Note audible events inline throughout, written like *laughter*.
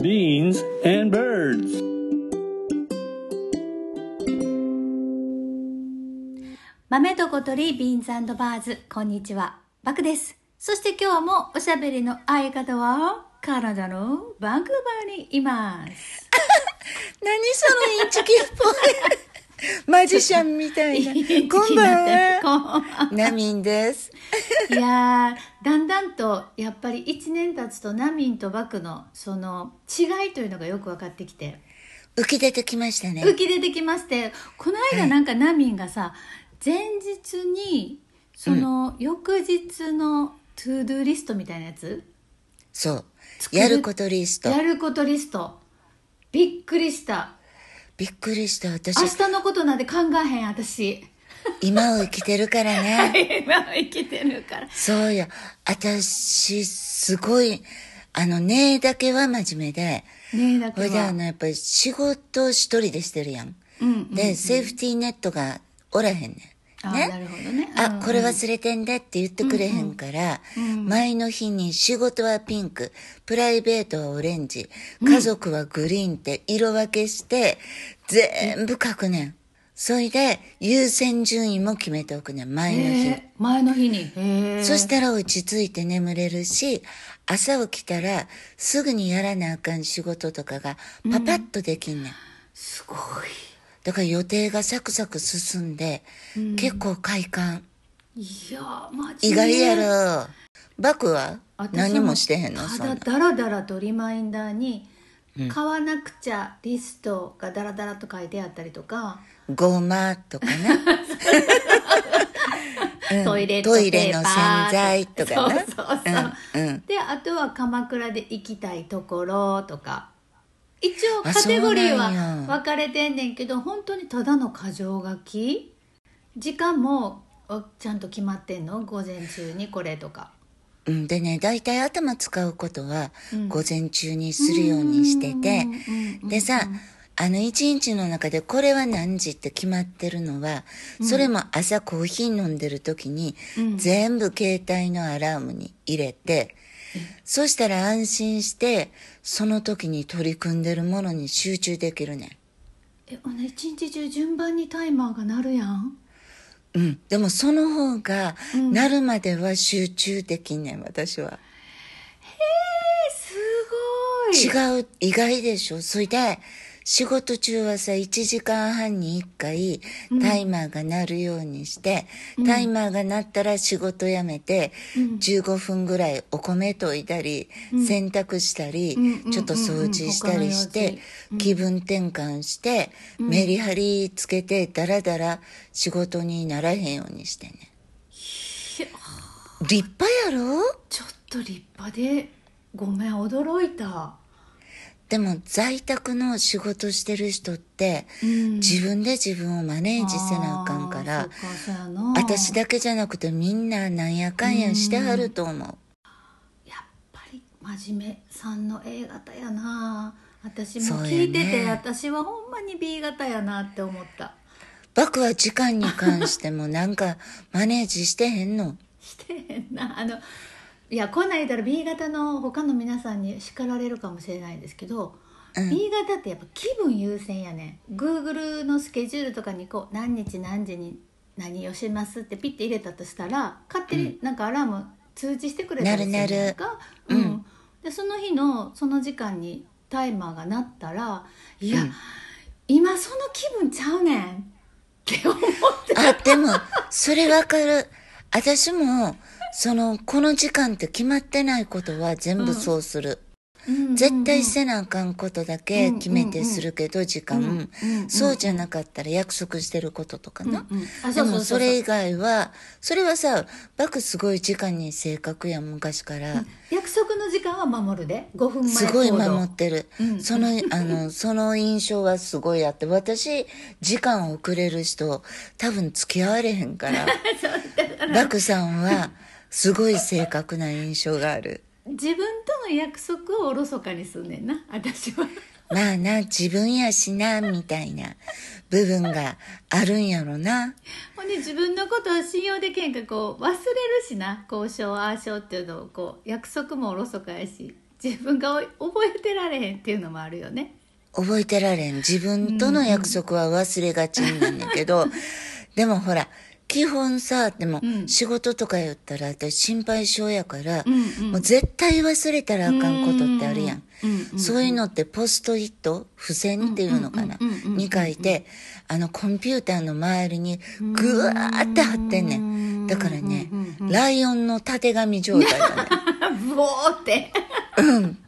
beans, and birds. 豆と小鳥ビーンズバーズこんにちはバクですそして今日もおしゃべりの相方はカナダのバンクーバーにいます *laughs* 何そのインチキっぽい。*laughs* マジシャンみたいな。*laughs* こんばんは。ナミンです。*laughs* いやーだんだんとやっぱり1年経つとナミンとバクのその違いというのがよく分かってきて浮き出てきましたね。浮き出てきましてこの間なんかナミンがさ前日にその翌日の to-do リストみたいなやつ？そう。やることリスト。やることリストびっくりしたびっくりした。私明、日のことなんて考えへん私今を生きてるからね。*laughs* 今は生きてるからそうや。私、すごい、あの、ねだけは真面目で。ねえだこれであけはの、やっぱり仕事一人でしてるやん。うんうんで、セーフティーネットがおらへんねん。あね。なるほどね。あ、うんこれ忘れてんでって言ってくれへんから、前の日に仕事はピンク、プライベートはオレンジ、家族はグリーンって色分けして、全部書くねん。それで、優先順位も決めておくねん、前の日。前の日に。そしたら落ち着いて眠れるし、朝起きたらすぐにやらなあかん仕事とかがパパッとできんねん。すごいだから予定がサクサク進んで、結構快感。いやマ意ジで外やろ。バクは？私何もしてへんの？ただダラダラとリマインダーに買わなくちゃリストがダラダラと書いてあったりとか、ごまとかね。*laughs* うん。トイレットトイレの洗剤とかね。そうそうそう、うんうん。であとは鎌倉で行きたいところとか一応あカテゴリーは分かれてんねんけど本当にただの箇条書き？時間もあちゃんと決まってんの？午前中にこれとか。うん、でね、大体頭使うことは午前中にするようにしてて、でさ、あの一日の中でこれは何時って決まってるのは、それも朝コーヒー飲んでる時に、全部携帯のアラームに入れて、そしたら安心して、その時に取り組んでるものに集中できるねん。えほな一日中順番にタイマーが鳴るやんうん。でもその方が、なるまでは集中できんねん、私は。すごい違う、意外でしょそれで、仕事中はさ、1時間半に1回、タイマーが鳴るようにして、タイマーが鳴ったら仕事辞めて、15分ぐらいお米研いだり、洗濯したり、うんちょっと掃除したりして、うん。気分転換して、メリハリつけて、だらだら仕事にならへんようにしてね。立派やろ？ちょっと立派でごめん驚いたでも在宅の仕事してる人って、うん。自分で自分をマネージせなあかんから私だけじゃなくてみんななんやかんやしてはると思う、やっぱり真面目さんの A 型やな。私も聞いてて、私はほんまに B 型やなって思った。バクは時間に関してもなんかマネージしてへんの。*laughs* してへんな。あのいやこんなん言ったら B 型の他の皆さんに叱られるかもしれないんですけど、うん。B 型ってやっぱ気分優先やねん。Google のスケジュールとかにこう何日何時に何をしますってピッて入れたとしたら勝手になんかアラーム通知してくれたりするやんか。なるなる。うん。でその日のその時間にタイマーが鳴ったらいや、今その気分ちゃうねんって思って。あでもそれわかる。私もそのこの時間って決まってないことは全部そうする、絶対せなあかんことだけ決めてするけど、時間、うんうんうんそうじゃなかったら約束してることとかな、でもそれ以外はそれはさバクすごい時間に正確やん昔から、約束の時間は守るで。5分前すごい守ってる、うん。そのあのその印象はすごいあって私時間遅れる人多分付き合われへんから。*laughs* バクさんはすごい正確な印象がある。自分との約束をおろそかにすんねんな私は。まあな自分やしなみたいな部分があるんやろな。ほんで自分のことを信用できへんからこう忘れるしな交渉ああしようっていうのをこう約束もおろそかやし自分が覚えてられへんっていうのもあるよね。覚えてられん。自分との約束は忘れがちになんだけど、*laughs* でもほら、基本さ、でもうん仕事とか言ったら私心配性やから、うんうんもう絶対忘れたらあかんことってあるやん。うんうんうんそういうのってポストイット、付箋っていうのかなに書いて、あのコンピューターの周りにぐわーって貼ってんねん。だからねライオンの縦紙状態だね。*laughs* ブオーってうん。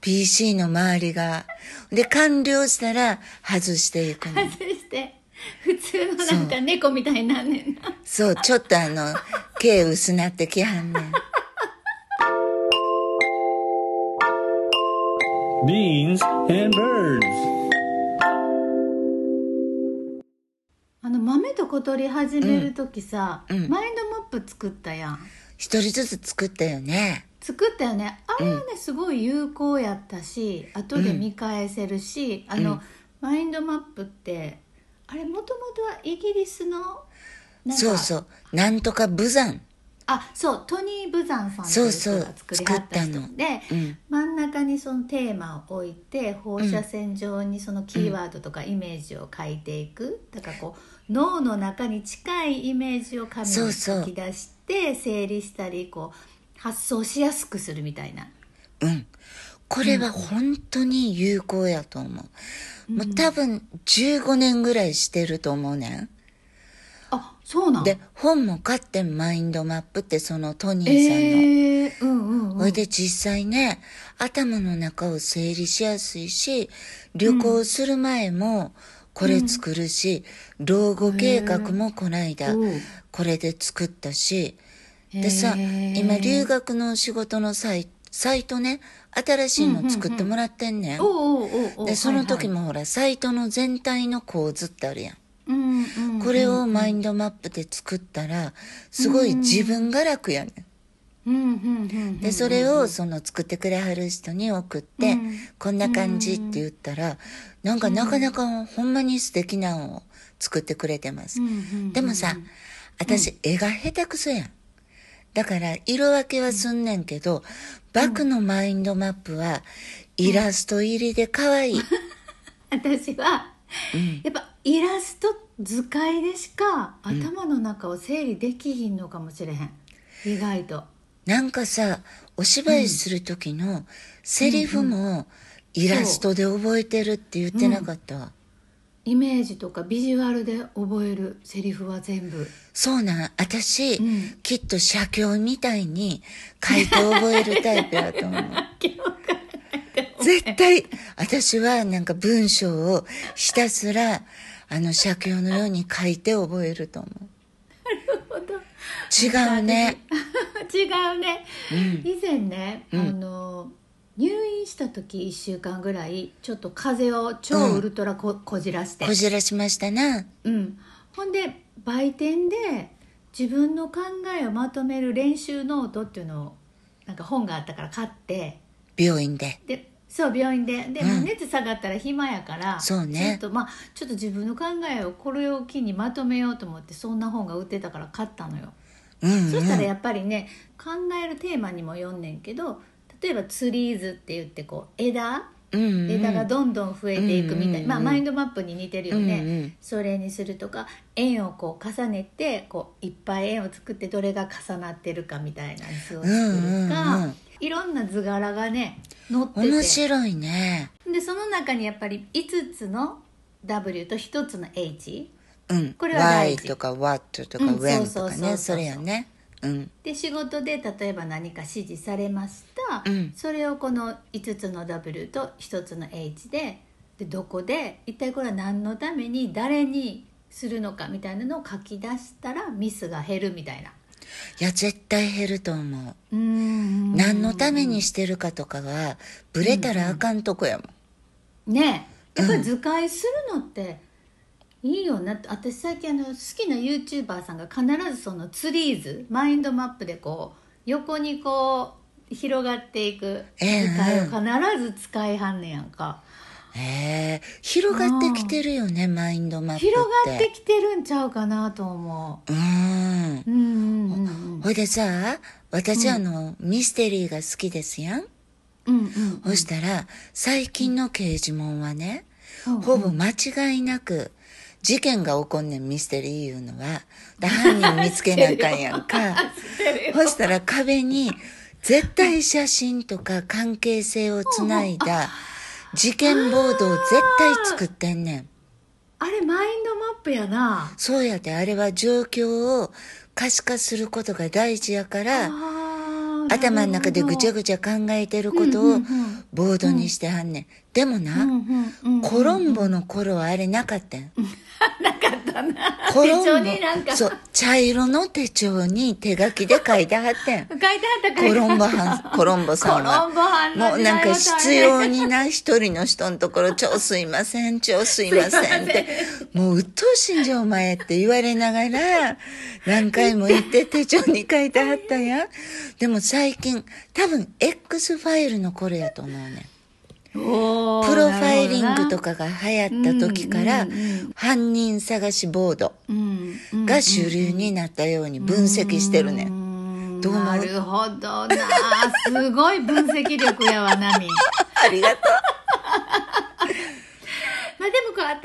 PC の周りが。で、完了したら外していくの。外して *laughs* 普通のなんか猫みたいになんねんな。そう、ちょっとあの、*laughs* 毛薄なってきはんねん。Beans and birds. あの豆と小鳥始める時さ、うん。うん。マインドマップ作ったやん。一人ずつ作ったよね。作ったよね。あれはね、すごい有効やったし後で見返せるし、あの、うんマインドマップってあれもともとはイギリスのそうそう。なんとかブザン。あそうトニー・ブザンさんとそいうう人そうが作りはったの。で、うん。真ん中にそのテーマを置いて放射線上にそのキーワードとかイメージを書いていく、だからこう脳の中に近いイメージを紙に書き出して整理したりこう発想しやすくするみたいな。うん。これは本当に有効やと思う。もう多分15年ぐらいしてると思うねん。あそうなん。で、本も買ってんマインドマップってそのトニーさんの。えー、うんうんうん。ほいで実際ね、頭の中を整理しやすいし、旅行する前もこれ作るし、老後計画もこないだこれで作ったし、でさ、今留学の仕事のサイサイトね、新しいの作ってもらってんねん。で、その時もほら、サイトの全体の構図ってあるやん。うんうんうんこれをマインドマップで作ったら、すごい自分が楽やねん。でそれをその作ってくれはる人に送って、うん。こんな感じって言ったらなんかなかなかほんまに素敵なのを作ってくれてます、でもさ私絵が下手くそやんだから色分けはすんねんけど、バクのマインドマップはイラスト入りで可愛い、私は、やっぱイラスト図解でしか頭の中を整理できひんのかもしれへん、意外と。なんかさお芝居する時のセリフもイラストで覚えてるって言ってなかった、イメージとかビジュアルで覚えるセリフは全部。そうなん。私、うん。きっと写経みたいに書いて覚えるタイプやと思う。*laughs* 絶対私はなんか文章をひたすらあの写経のように書いて覚えると思う。違うね。*laughs* 違うね、うん。以前ね、うん。あの入院した時1週間ぐらいちょっと風邪を超ウルトラこ,、こじらして。こじらしましたな。うん、ほんで売店で自分の考えをまとめる練習ノートっていうのをなんか本があったから買って。病院で。でそう病院で。で、う熱下がったら暇やからそうね。ちょっとまあちょっと自分の考えをこれを機にまとめようと思ってそんな本が売ってたから買ったのよ、うん、うん、そしたらやっぱりね考えるテーマにも読んねんけど例えばツリーズって言ってこう枝？うんうん。枝がどんどん増えていくみたい、うんうんうんまあマインドマップに似てるよね、うんうんそれにするとか円をこう重ねてこういっぱい円を作ってどれが重なってるかみたいな図を作るか、うんうんうん。いろんな図柄がね載ってて。面白いね。でその中にやっぱり5つの W と1つの H うん。これは大 Y 事とか What とかうん When とかね。それやねうん。で仕事で例えば何か指示されました、うん。それをこの5つの W と1つの H ででどこで一体これは何のために誰にするのかみたいなのを書き出したらミスが減るみたいな。いや絶対減ると思う。うーん。何のためにしてるかとかはブレたらあかんとこやもん。ねやっぱり図解するのっていいよな私最近あの好きな YouTuber さんが必ずそのツリーズマインドマップでこう横にこう広がっていく図ええ解を必ず使いはんねやんか、へえ広がってきてるよねマインドマップ広がってきてるんちゃうかなと思う。ん。ううんうんうん。ほいでさ私あの、ミステリーが好きですやん。ううんうん。そしたら、最近の刑事門はね、うん。ほぼ間違いなく、事件が起こんねん、ミステリーいうのは。だ犯人見つけなあかんやんか。*laughs* そしたら壁に、絶対写真とか関係性をつないだ事件ボードを絶対作ってんねん。あれマインドマップやなそうやで、あれは状況を可視化することが大事やから、頭の中でぐちゃぐちゃ考えてることをボードにしてはんねん。でもな、コロンボの頃はあれなかったん。なかったな手帳になんかそう、茶色の手帳に手書きで書いてはってん。書いてあったコロンボはん、コロンボさんは。コロンボはんのもうなんか必要にな一人の人のところ、超すいません、超すいませんって、もう鬱陶しいんじゃお前って言われながら、何回も言って手帳に書いてはったやん。でも最近、多分 X ファイルの頃やと思うねん。プロファイリングとかが流行った時から犯人探しボードが主流になったように分析してるね。うんんどう？なるほどな。すごい分析力やわナミ。*laughs* ありがと *laughs* まあでもこう頭の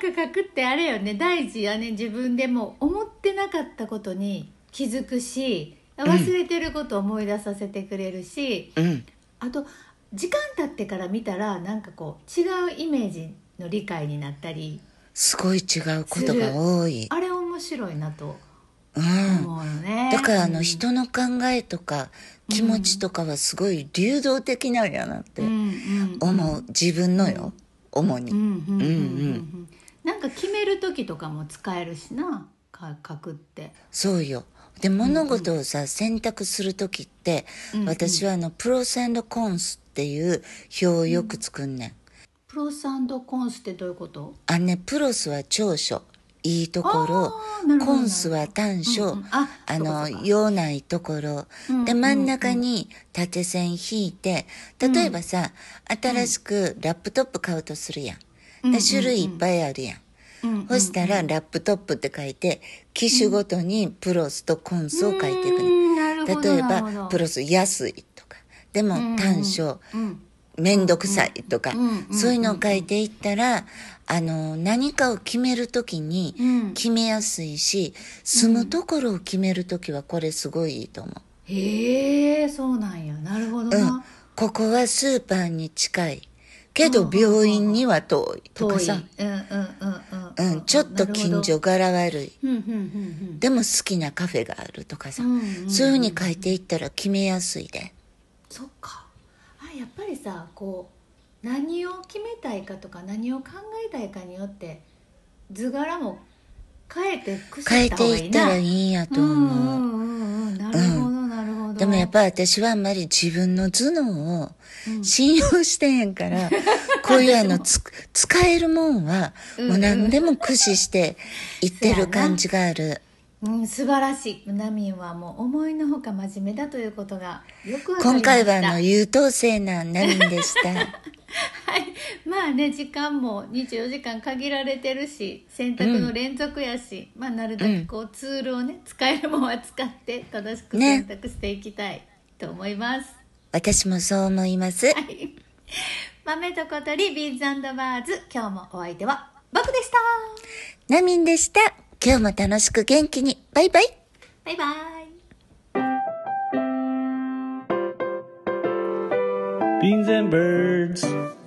中書くってあれよね。大事やね。自分でも思ってなかったことに気づくし忘れてることを思い出させてくれるし、う。うん。あと時間経ってから見たらなんかこう違うイメージの理解になったりすごい違うことが多い。あれ面白いなとうん。思うよねだからあのうん人の考えとか気持ちとかはすごい流動的なんやなってうんうん思う。自分のよ。主に。うんうんうんうんうんうんなんか決める時とかも使えるしなか書くって。そうよ。で、物事をさ、選択するときって、うんうん。私はあの、プロスコンスっていう表をよく作んねん。プロスコンスってどういうこと？あのね、プロスは長所。いいところ。コンスは短所、うんうん。ああの用ないところ、うんで真ん中に縦線引いて例えばさ、新しくラップトップ買うとするやん、うんで種類いっぱいあるやん、うんうんそしたらラップトップって書いて機種ごとにプロスとコンスを書いていくね、例えばプロス安いとか。でも短所、うんめん。どくさいとか、うんうんそういうのを書いていったら、あの、何かを決めるときにうん。決めやすいし、住むところを決めるときはこれすごいいいと思へえそうなんや。なるほどう。うん。な、。ここはスーパーに近い。けど病院には遠いとかさ。うんうんうんうんうん、ちょっと近所柄悪い。でも好きなカフェがあるとかさ。そういうふうに書いていったら決めやすいで。そっか。あやっぱりさこう何を決めたいかとか何を考えたいかによって図柄も変えてく変えていったらいいんやとう。ん思う。うん。なるほどなるほど、でもやっぱ私はあんまり自分の頭脳をうん。信用してへんから、こういうあのつ使えるもんはもう何でも駆使していってる感じがある。うん、素晴らしい。ナミンはもう思いのほか真面目だということがよくわかりました。今回はあの優等生なナミンでした？*laughs* はい、まあね時間も24時間限られてるし選択の連続やし、まあなるだけこうツールをね使えるものは使って正しくね。選択していきたいと思います、私もそう思います。はい豆と小鳥ビーズバーズ今日もお相手はバクでしたナミンでした。今日も楽しく元気に。バイバイ。バイバイ Beans and birds.